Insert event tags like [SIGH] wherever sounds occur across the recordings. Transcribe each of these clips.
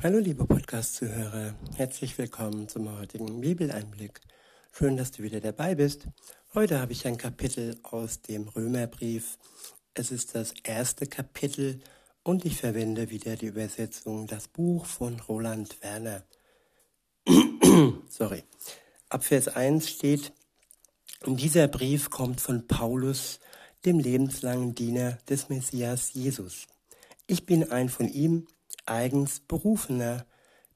Hallo liebe Podcast-Zuhörer, herzlich willkommen zum heutigen Bibeleinblick. Schön, dass du wieder dabei bist. Heute habe ich ein Kapitel aus dem Römerbrief. Es ist das erste Kapitel und ich verwende wieder die Übersetzung Das Buch von Roland Werner. [CLEARS THROAT] Sorry. Ab Vers 1 steht, dieser Brief kommt von Paulus, dem lebenslangen Diener des Messias Jesus. Ich bin ein von ihm eigens berufener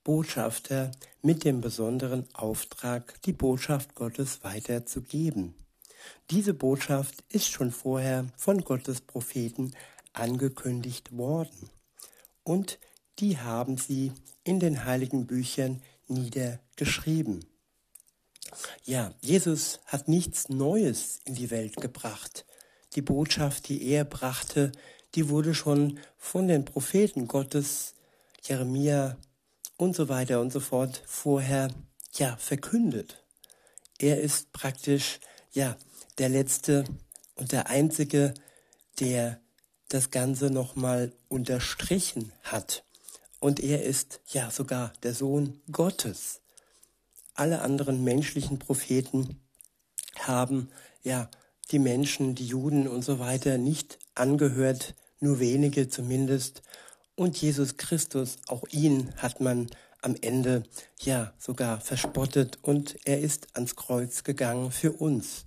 Botschafter mit dem besonderen Auftrag, die Botschaft Gottes weiterzugeben. Diese Botschaft ist schon vorher von Gottes Propheten angekündigt worden und die haben sie in den heiligen Büchern niedergeschrieben. Ja, Jesus hat nichts Neues in die Welt gebracht. Die Botschaft, die er brachte, die wurde schon von den Propheten Gottes Jeremia und so weiter und so fort vorher ja verkündet. Er ist praktisch ja der letzte und der einzige, der das Ganze nochmal unterstrichen hat. Und er ist ja sogar der Sohn Gottes. Alle anderen menschlichen Propheten haben ja die Menschen, die Juden und so weiter nicht angehört, nur wenige zumindest und Jesus Christus, auch ihn hat man am Ende ja sogar verspottet und er ist ans Kreuz gegangen für uns.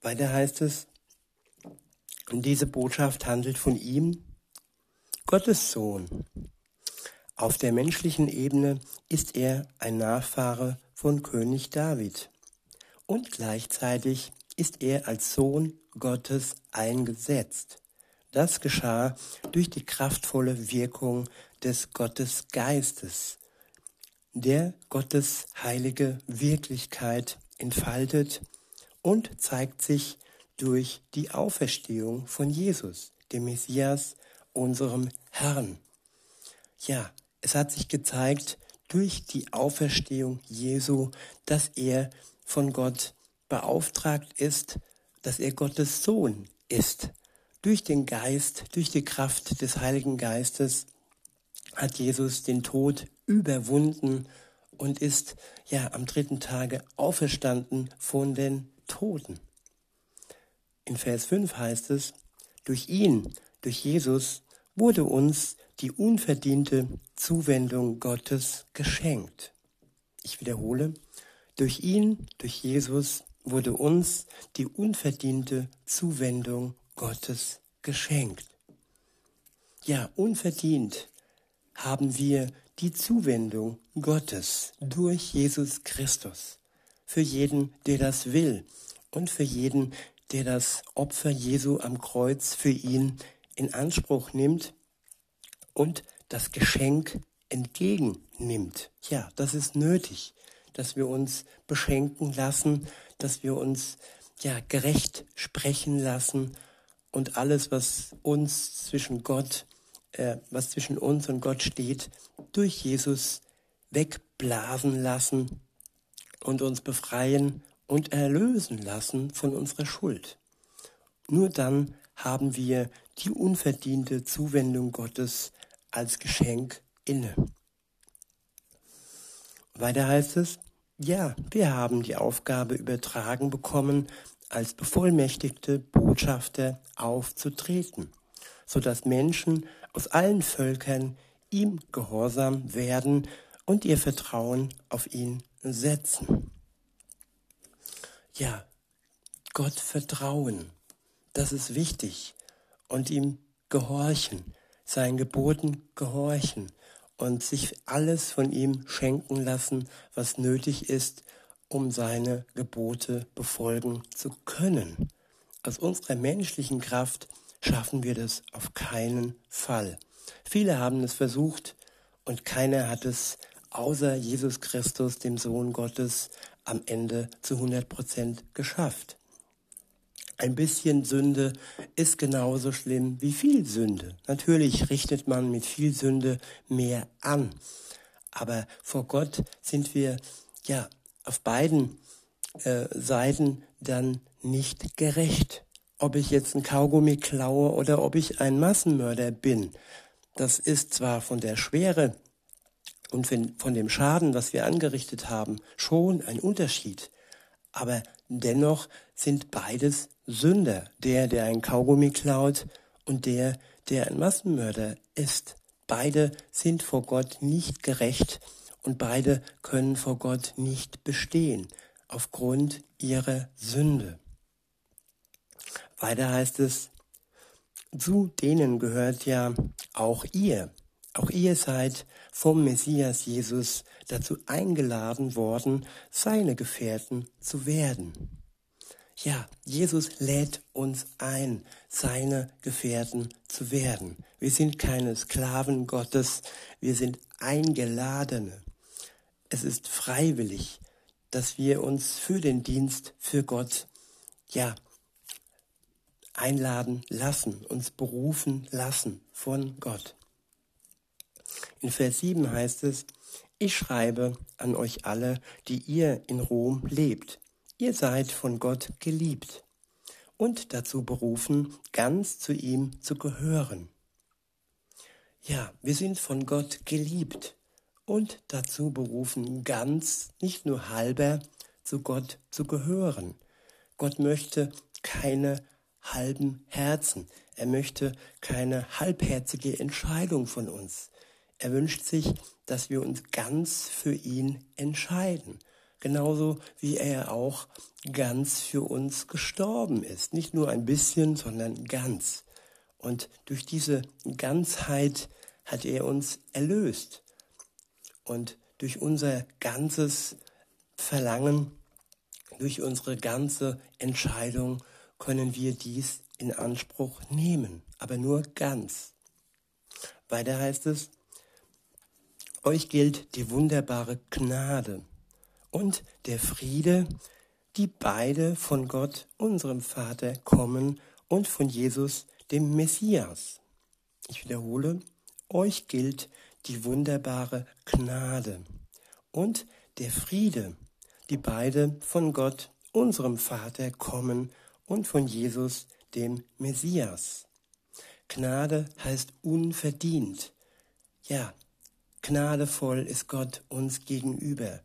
Weiter heißt es, und diese Botschaft handelt von ihm, Gottes Sohn. Auf der menschlichen Ebene ist er ein Nachfahre von König David und gleichzeitig ist er als Sohn Gottes eingesetzt. Das geschah durch die kraftvolle Wirkung des Gottesgeistes, der Gottes heilige Wirklichkeit entfaltet und zeigt sich durch die Auferstehung von Jesus, dem Messias, unserem Herrn. Ja, es hat sich gezeigt durch die Auferstehung Jesu, dass er von Gott beauftragt ist, dass er Gottes Sohn ist durch den Geist, durch die Kraft des Heiligen Geistes hat Jesus den Tod überwunden und ist ja am dritten Tage auferstanden von den Toten. In Vers 5 heißt es, durch ihn, durch Jesus, wurde uns die unverdiente Zuwendung Gottes geschenkt. Ich wiederhole, durch ihn, durch Jesus, wurde uns die unverdiente Zuwendung Gottes geschenkt. Ja, unverdient haben wir die Zuwendung Gottes durch Jesus Christus. Für jeden, der das will und für jeden, der das Opfer Jesu am Kreuz für ihn in Anspruch nimmt und das Geschenk entgegennimmt. Ja, das ist nötig, dass wir uns beschenken lassen, dass wir uns ja gerecht sprechen lassen und alles, was uns zwischen Gott, äh, was zwischen uns und Gott steht, durch Jesus wegblasen lassen und uns befreien und erlösen lassen von unserer Schuld. Nur dann haben wir die unverdiente Zuwendung Gottes als Geschenk inne. Weiter heißt es, ja, wir haben die Aufgabe übertragen bekommen, als bevollmächtigte Botschafter aufzutreten, so dass Menschen aus allen Völkern ihm gehorsam werden und ihr Vertrauen auf ihn setzen. Ja, Gott vertrauen, das ist wichtig und ihm gehorchen, seinen Geboten gehorchen und sich alles von ihm schenken lassen, was nötig ist, um seine Gebote befolgen zu können. Aus unserer menschlichen Kraft schaffen wir das auf keinen Fall. Viele haben es versucht und keiner hat es außer Jesus Christus, dem Sohn Gottes, am Ende zu 100 Prozent geschafft. Ein bisschen Sünde ist genauso schlimm wie viel Sünde. Natürlich richtet man mit viel Sünde mehr an. Aber vor Gott sind wir ja auf beiden äh, Seiten dann nicht gerecht. Ob ich jetzt ein Kaugummi klaue oder ob ich ein Massenmörder bin. Das ist zwar von der Schwere und von dem Schaden, was wir angerichtet haben, schon ein Unterschied. Aber dennoch sind beides Sünder, der, der ein Kaugummi klaut und der, der ein Massenmörder ist. Beide sind vor Gott nicht gerecht und beide können vor Gott nicht bestehen aufgrund ihrer Sünde. Weiter heißt es, zu denen gehört ja auch ihr. Auch ihr seid vom Messias Jesus dazu eingeladen worden, seine Gefährten zu werden. Ja, Jesus lädt uns ein, seine Gefährten zu werden. Wir sind keine Sklaven Gottes, wir sind Eingeladene. Es ist freiwillig, dass wir uns für den Dienst für Gott, ja, einladen lassen, uns berufen lassen von Gott. In Vers 7 heißt es, ich schreibe an euch alle, die ihr in Rom lebt. Ihr seid von Gott geliebt und dazu berufen, ganz zu ihm zu gehören. Ja, wir sind von Gott geliebt und dazu berufen, ganz, nicht nur halber, zu Gott zu gehören. Gott möchte keine halben Herzen. Er möchte keine halbherzige Entscheidung von uns. Er wünscht sich, dass wir uns ganz für ihn entscheiden. Genauso wie er auch ganz für uns gestorben ist. Nicht nur ein bisschen, sondern ganz. Und durch diese Ganzheit hat er uns erlöst. Und durch unser ganzes Verlangen, durch unsere ganze Entscheidung können wir dies in Anspruch nehmen, aber nur ganz. Weiter heißt es, euch gilt die wunderbare Gnade und der Friede, die beide von Gott, unserem Vater, kommen und von Jesus, dem Messias. Ich wiederhole, euch gilt die wunderbare Gnade und der Friede, die beide von Gott, unserem Vater, kommen und von Jesus, dem Messias. Gnade heißt unverdient. Ja, gnadevoll ist Gott uns gegenüber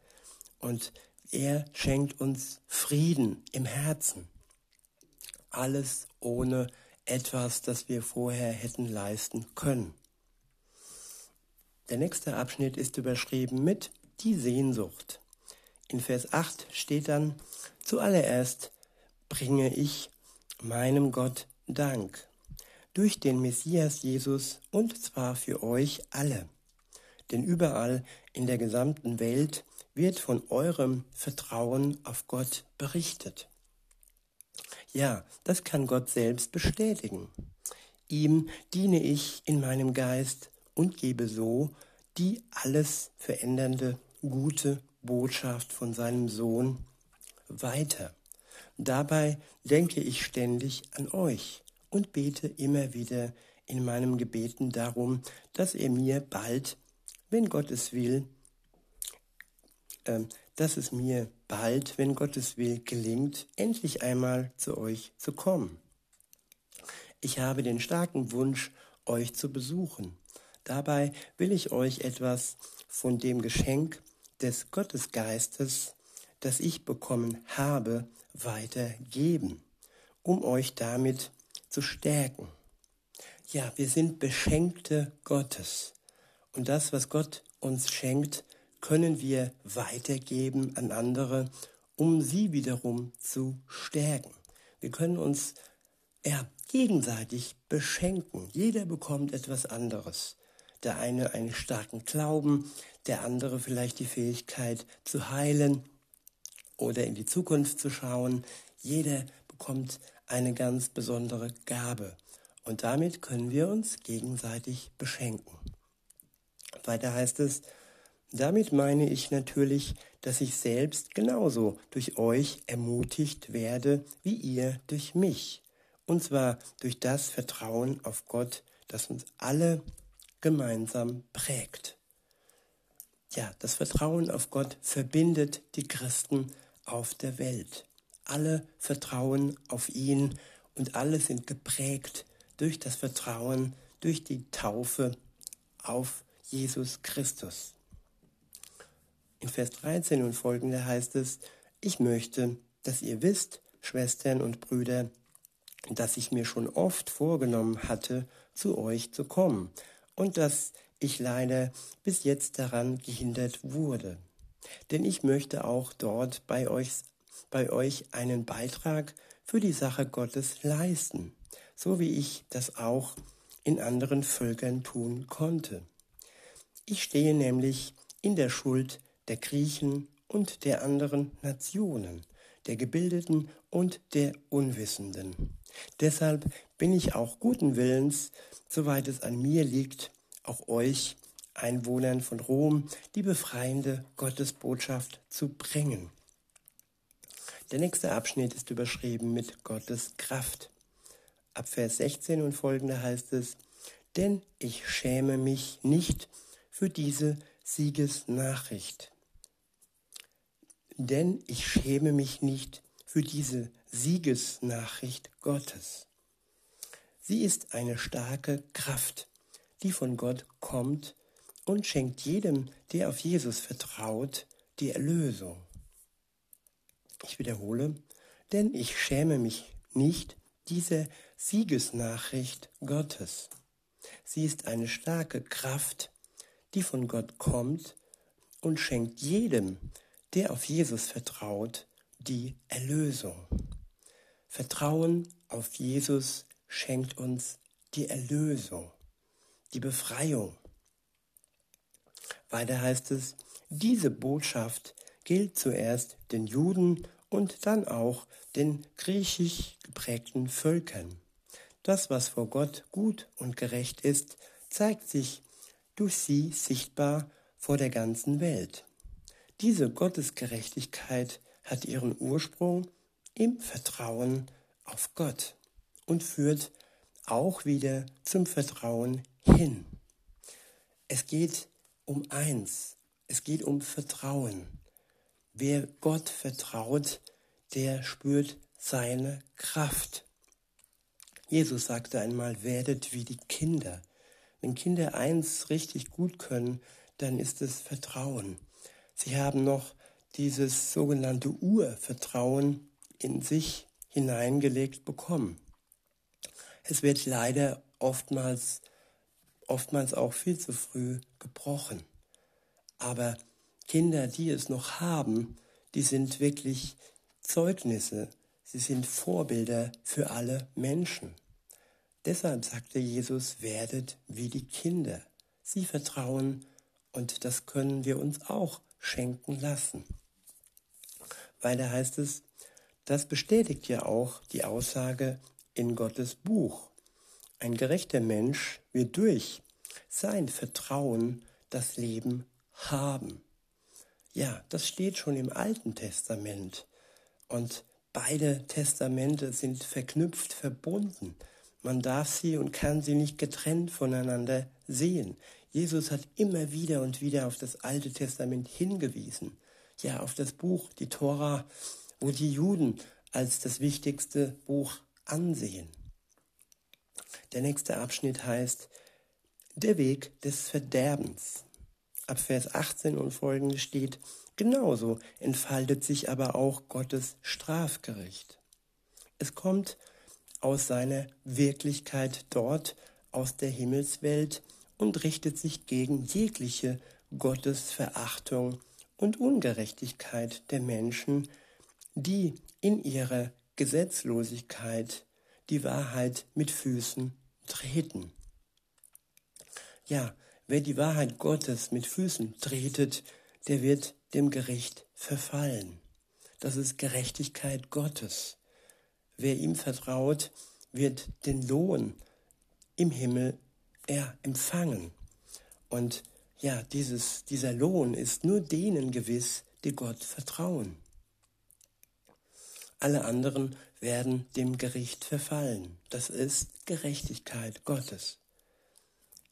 und er schenkt uns Frieden im Herzen. Alles ohne etwas, das wir vorher hätten leisten können. Der nächste Abschnitt ist überschrieben mit die Sehnsucht. In Vers 8 steht dann, zuallererst bringe ich meinem Gott Dank durch den Messias Jesus und zwar für euch alle. Denn überall in der gesamten Welt wird von eurem Vertrauen auf Gott berichtet. Ja, das kann Gott selbst bestätigen. Ihm diene ich in meinem Geist und gebe so die alles verändernde gute Botschaft von seinem Sohn weiter. Dabei denke ich ständig an euch und bete immer wieder in meinem Gebeten darum, dass er mir bald, wenn Gott es will, äh, dass es mir bald, wenn Gott es will, gelingt, endlich einmal zu euch zu kommen. Ich habe den starken Wunsch, euch zu besuchen. Dabei will ich euch etwas von dem Geschenk des Gottesgeistes, das ich bekommen habe, weitergeben, um euch damit zu stärken. Ja, wir sind Beschenkte Gottes. Und das, was Gott uns schenkt, können wir weitergeben an andere, um sie wiederum zu stärken. Wir können uns ja, gegenseitig beschenken. Jeder bekommt etwas anderes. Der eine einen starken Glauben, der andere vielleicht die Fähigkeit zu heilen oder in die Zukunft zu schauen. Jeder bekommt eine ganz besondere Gabe und damit können wir uns gegenseitig beschenken. Weiter heißt es, damit meine ich natürlich, dass ich selbst genauso durch euch ermutigt werde, wie ihr durch mich. Und zwar durch das Vertrauen auf Gott, das uns alle gemeinsam prägt. Ja, das Vertrauen auf Gott verbindet die Christen auf der Welt. Alle vertrauen auf ihn und alle sind geprägt durch das Vertrauen, durch die Taufe auf Jesus Christus. In Vers 13 und folgende heißt es, ich möchte, dass ihr wisst, Schwestern und Brüder, dass ich mir schon oft vorgenommen hatte, zu euch zu kommen und dass ich leider bis jetzt daran gehindert wurde. Denn ich möchte auch dort bei euch, bei euch einen Beitrag für die Sache Gottes leisten, so wie ich das auch in anderen Völkern tun konnte. Ich stehe nämlich in der Schuld der Griechen und der anderen Nationen, der Gebildeten und der Unwissenden. Deshalb bin ich auch guten Willens, soweit es an mir liegt, auch euch, Einwohnern von Rom, die befreiende Gottesbotschaft zu bringen. Der nächste Abschnitt ist überschrieben mit Gottes Kraft. Ab Vers 16 und folgende heißt es, denn ich schäme mich nicht für diese Siegesnachricht. Denn ich schäme mich nicht für diese Siegesnachricht Gottes. Sie ist eine starke Kraft, die von Gott kommt und schenkt jedem, der auf Jesus vertraut, die Erlösung. Ich wiederhole, denn ich schäme mich nicht dieser Siegesnachricht Gottes. Sie ist eine starke Kraft, die von Gott kommt und schenkt jedem, der auf Jesus vertraut, die Erlösung. Vertrauen auf Jesus schenkt uns die Erlösung, die Befreiung. Weiter heißt es, diese Botschaft gilt zuerst den Juden und dann auch den griechisch geprägten Völkern. Das, was vor Gott gut und gerecht ist, zeigt sich durch sie sichtbar vor der ganzen Welt. Diese Gottesgerechtigkeit hat ihren Ursprung im Vertrauen auf Gott und führt auch wieder zum Vertrauen hin. Es geht um eins, es geht um Vertrauen. Wer Gott vertraut, der spürt seine Kraft. Jesus sagte einmal, werdet wie die Kinder. Wenn Kinder eins richtig gut können, dann ist es Vertrauen. Sie haben noch dieses sogenannte Urvertrauen in sich hineingelegt bekommen. Es wird leider oftmals, oftmals auch viel zu früh gebrochen. Aber Kinder, die es noch haben, die sind wirklich Zeugnisse, sie sind Vorbilder für alle Menschen. Deshalb sagte Jesus, werdet wie die Kinder. Sie vertrauen und das können wir uns auch schenken lassen. Weiter heißt es, das bestätigt ja auch die Aussage in Gottes Buch. Ein gerechter Mensch wird durch sein Vertrauen das Leben haben. Ja, das steht schon im Alten Testament. Und beide Testamente sind verknüpft, verbunden. Man darf sie und kann sie nicht getrennt voneinander sehen. Jesus hat immer wieder und wieder auf das Alte Testament hingewiesen. Ja, auf das Buch, die Tora, wo die Juden als das wichtigste Buch ansehen. Der nächste Abschnitt heißt Der Weg des Verderbens ab Vers 18 und folgende steht, genauso entfaltet sich aber auch Gottes Strafgericht. Es kommt aus seiner Wirklichkeit dort, aus der Himmelswelt und richtet sich gegen jegliche Gottesverachtung und Ungerechtigkeit der Menschen, die in ihrer Gesetzlosigkeit die Wahrheit mit Füßen treten. Ja, Wer die Wahrheit Gottes mit Füßen tretet, der wird dem Gericht verfallen. Das ist Gerechtigkeit Gottes. Wer ihm vertraut, wird den Lohn im Himmel er empfangen. Und ja, dieses, dieser Lohn ist nur denen gewiss, die Gott vertrauen. Alle anderen werden dem Gericht verfallen. Das ist Gerechtigkeit Gottes.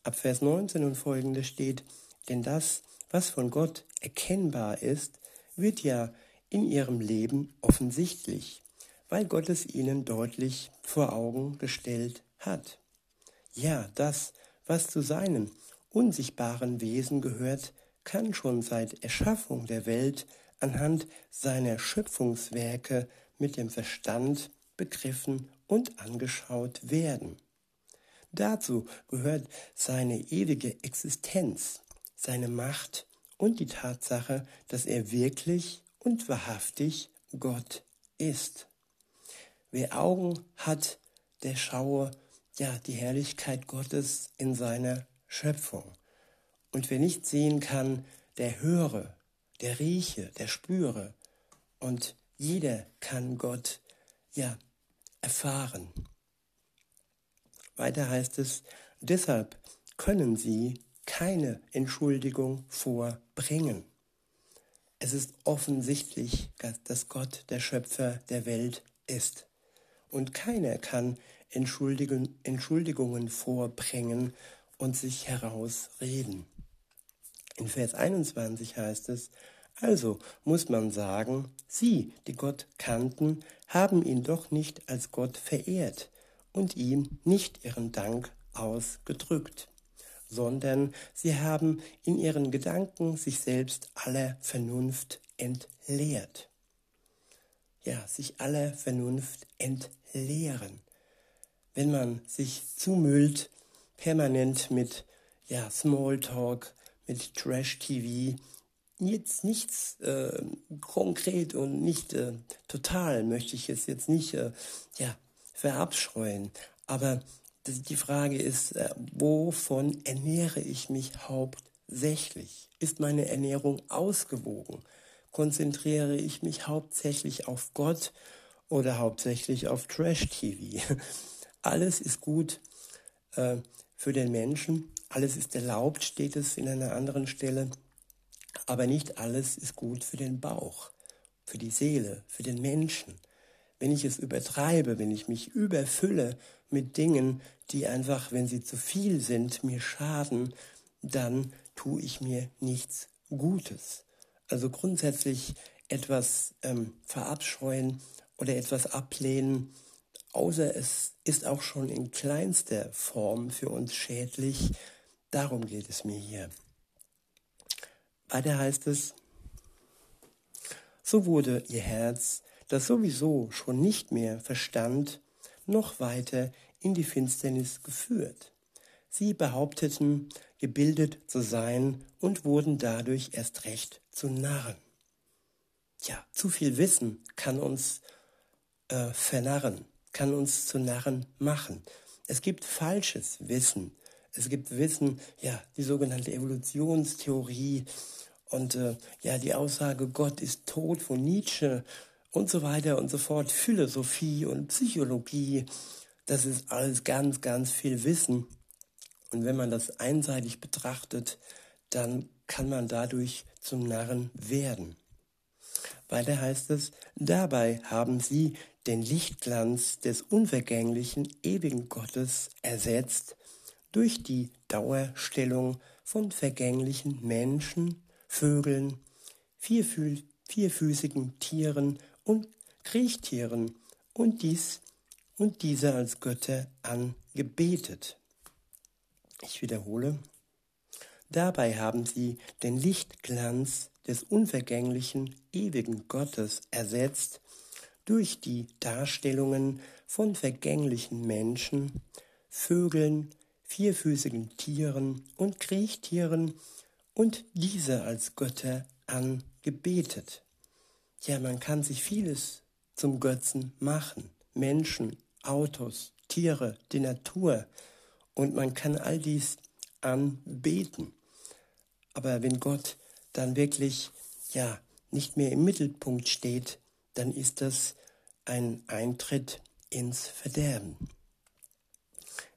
Ab Vers 19 und folgende steht, denn das, was von Gott erkennbar ist, wird ja in ihrem Leben offensichtlich, weil Gott es ihnen deutlich vor Augen gestellt hat. Ja, das, was zu seinem unsichtbaren Wesen gehört, kann schon seit Erschaffung der Welt anhand seiner Schöpfungswerke mit dem Verstand begriffen und angeschaut werden. Dazu gehört seine ewige Existenz, seine Macht und die Tatsache, dass er wirklich und wahrhaftig Gott ist. Wer Augen hat, der schaue ja die Herrlichkeit Gottes in seiner Schöpfung. Und wer nicht sehen kann, der höre, der rieche, der spüre. Und jeder kann Gott ja erfahren. Weiter heißt es, deshalb können sie keine Entschuldigung vorbringen. Es ist offensichtlich, dass Gott der Schöpfer der Welt ist. Und keiner kann Entschuldigungen vorbringen und sich herausreden. In Vers 21 heißt es, also muss man sagen, sie, die Gott kannten, haben ihn doch nicht als Gott verehrt und ihm nicht ihren Dank ausgedrückt, sondern sie haben in ihren Gedanken sich selbst aller Vernunft entleert. Ja, sich aller Vernunft entleeren. Wenn man sich zumüllt, permanent mit ja, Smalltalk, mit Trash-TV, jetzt nichts äh, konkret und nicht äh, total möchte ich es jetzt nicht äh, ja, verabscheuen. Aber die Frage ist, äh, wovon ernähre ich mich hauptsächlich? Ist meine Ernährung ausgewogen? Konzentriere ich mich hauptsächlich auf Gott oder hauptsächlich auf Trash-TV? [LAUGHS] Alles ist gut äh, für den Menschen, alles ist erlaubt, steht es in einer anderen Stelle, aber nicht alles ist gut für den Bauch, für die Seele, für den Menschen. Wenn ich es übertreibe, wenn ich mich überfülle mit Dingen, die einfach, wenn sie zu viel sind, mir schaden, dann tue ich mir nichts Gutes. Also grundsätzlich etwas ähm, verabscheuen oder etwas ablehnen, außer es ist auch schon in kleinster Form für uns schädlich. Darum geht es mir hier. Weiter heißt es, so wurde ihr Herz das sowieso schon nicht mehr verstand, noch weiter in die Finsternis geführt. Sie behaupteten, gebildet zu sein und wurden dadurch erst recht zu Narren. Ja, zu viel Wissen kann uns äh, vernarren, kann uns zu Narren machen. Es gibt falsches Wissen. Es gibt Wissen, ja, die sogenannte Evolutionstheorie und äh, ja, die Aussage, Gott ist tot von Nietzsche und so weiter und so fort, Philosophie und Psychologie, das ist alles ganz, ganz viel Wissen. Und wenn man das einseitig betrachtet, dann kann man dadurch zum Narren werden. Weiter heißt es, dabei haben sie den Lichtglanz des unvergänglichen, ewigen Gottes ersetzt durch die Dauerstellung von vergänglichen Menschen, Vögeln, vierfüßigen Tieren und Kriechtieren und dies und diese als Götter angebetet. Ich wiederhole. Dabei haben sie den Lichtglanz des unvergänglichen, ewigen Gottes ersetzt durch die Darstellungen von vergänglichen Menschen, Vögeln, vierfüßigen Tieren und Kriechtieren und diese als Götter angebetet. Ja, man kann sich vieles zum Götzen machen. Menschen, Autos, Tiere, die Natur. Und man kann all dies anbeten. Aber wenn Gott dann wirklich, ja, nicht mehr im Mittelpunkt steht, dann ist das ein Eintritt ins Verderben.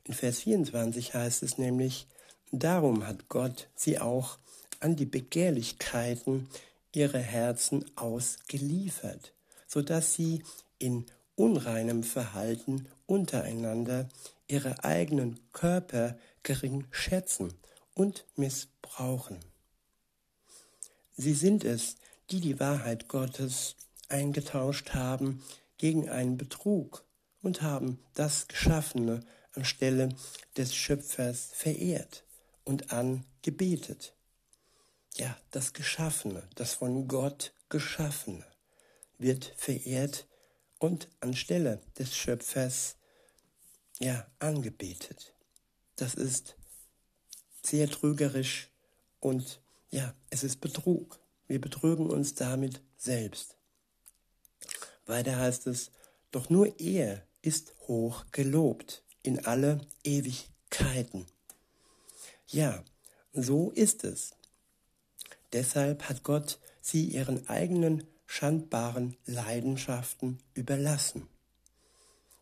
In Vers 24 heißt es nämlich, darum hat Gott sie auch an die Begehrlichkeiten ihre Herzen ausgeliefert, so dass sie in unreinem Verhalten untereinander ihre eigenen Körper gering schätzen und missbrauchen. Sie sind es, die die Wahrheit Gottes eingetauscht haben gegen einen Betrug und haben das Geschaffene anstelle des Schöpfers verehrt und angebetet. Ja, das Geschaffene, das von Gott Geschaffene wird verehrt und anstelle des Schöpfers ja angebetet. Das ist sehr trügerisch und ja, es ist Betrug. Wir betrügen uns damit selbst. Weiter heißt es, doch nur er ist hoch gelobt in alle Ewigkeiten. Ja, so ist es. Deshalb hat Gott sie ihren eigenen schandbaren Leidenschaften überlassen.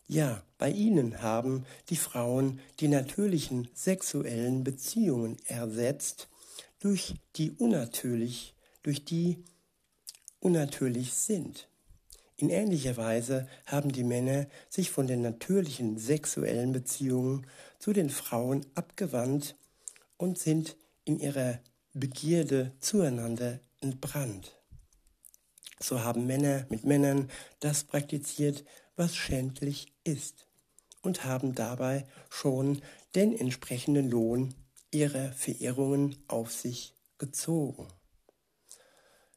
Ja, bei ihnen haben die Frauen die natürlichen sexuellen Beziehungen ersetzt durch die unnatürlich, durch die unnatürlich sind. In ähnlicher Weise haben die Männer sich von den natürlichen sexuellen Beziehungen zu den Frauen abgewandt und sind in ihrer Begierde zueinander entbrannt. So haben Männer mit Männern das praktiziert, was schändlich ist, und haben dabei schon den entsprechenden Lohn ihrer Verehrungen auf sich gezogen.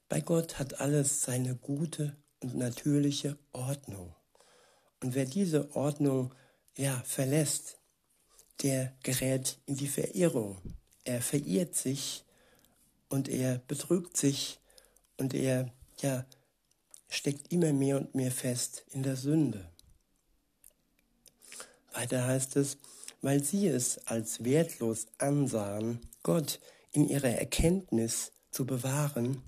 Bei Gott hat alles seine gute und natürliche Ordnung. Und wer diese Ordnung ja verlässt, der gerät in die Verehrung. Er verirrt sich und er betrügt sich und er ja steckt immer mehr und mehr fest in der Sünde. Weiter heißt es, weil sie es als wertlos ansahen, Gott in ihrer Erkenntnis zu bewahren,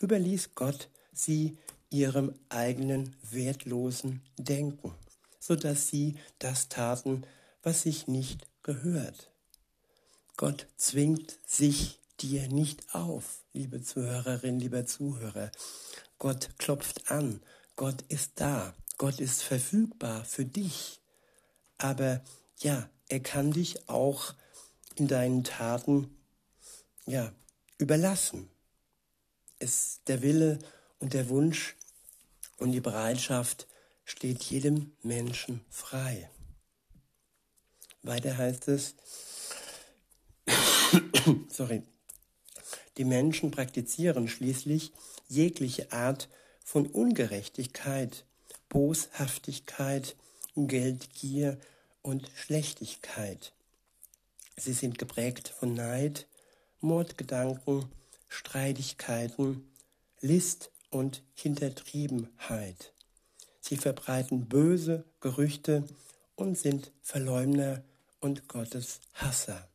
überließ Gott sie ihrem eigenen wertlosen Denken, so dass sie das taten, was sich nicht gehört. Gott zwingt sich dir nicht auf, liebe Zuhörerin, lieber Zuhörer. Gott klopft an, Gott ist da, Gott ist verfügbar für dich. Aber ja, er kann dich auch in deinen Taten ja, überlassen. Es, der Wille und der Wunsch und die Bereitschaft steht jedem Menschen frei. Weiter heißt es, [COUGHS] sorry, die Menschen praktizieren schließlich jegliche Art von Ungerechtigkeit, Boshaftigkeit, Geldgier und Schlechtigkeit. Sie sind geprägt von Neid, Mordgedanken, Streitigkeiten, List und Hintertriebenheit. Sie verbreiten böse Gerüchte und sind Verleumder und Gottes Hasser.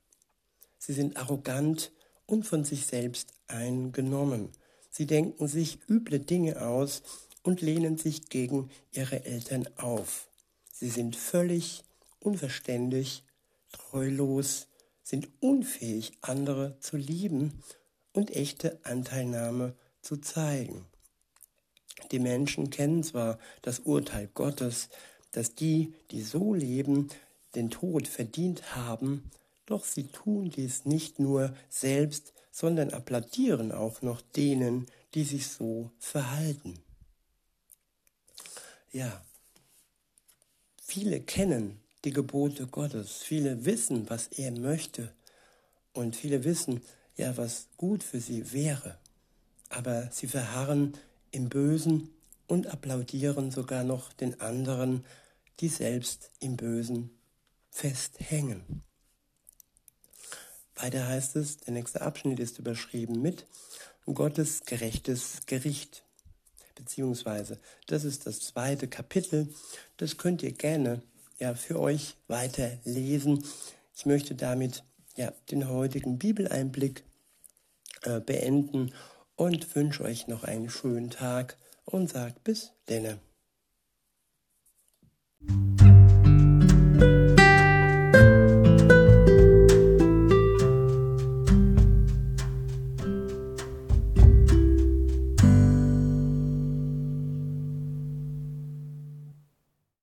Sie sind arrogant und von sich selbst eingenommen. Sie denken sich üble Dinge aus und lehnen sich gegen ihre Eltern auf. Sie sind völlig unverständlich, treulos, sind unfähig, andere zu lieben und echte Anteilnahme zu zeigen. Die Menschen kennen zwar das Urteil Gottes, dass die, die so leben, den Tod verdient haben, doch sie tun dies nicht nur selbst, sondern applaudieren auch noch denen, die sich so verhalten. Ja, viele kennen die Gebote Gottes, viele wissen, was er möchte und viele wissen, ja, was gut für sie wäre, aber sie verharren im Bösen und applaudieren sogar noch den anderen, die selbst im Bösen festhängen. Weiter heißt es, der nächste Abschnitt ist überschrieben mit Gottes gerechtes Gericht. Beziehungsweise, das ist das zweite Kapitel. Das könnt ihr gerne ja, für euch weiterlesen. Ich möchte damit ja, den heutigen Bibeleinblick äh, beenden und wünsche euch noch einen schönen Tag und sagt bis denne.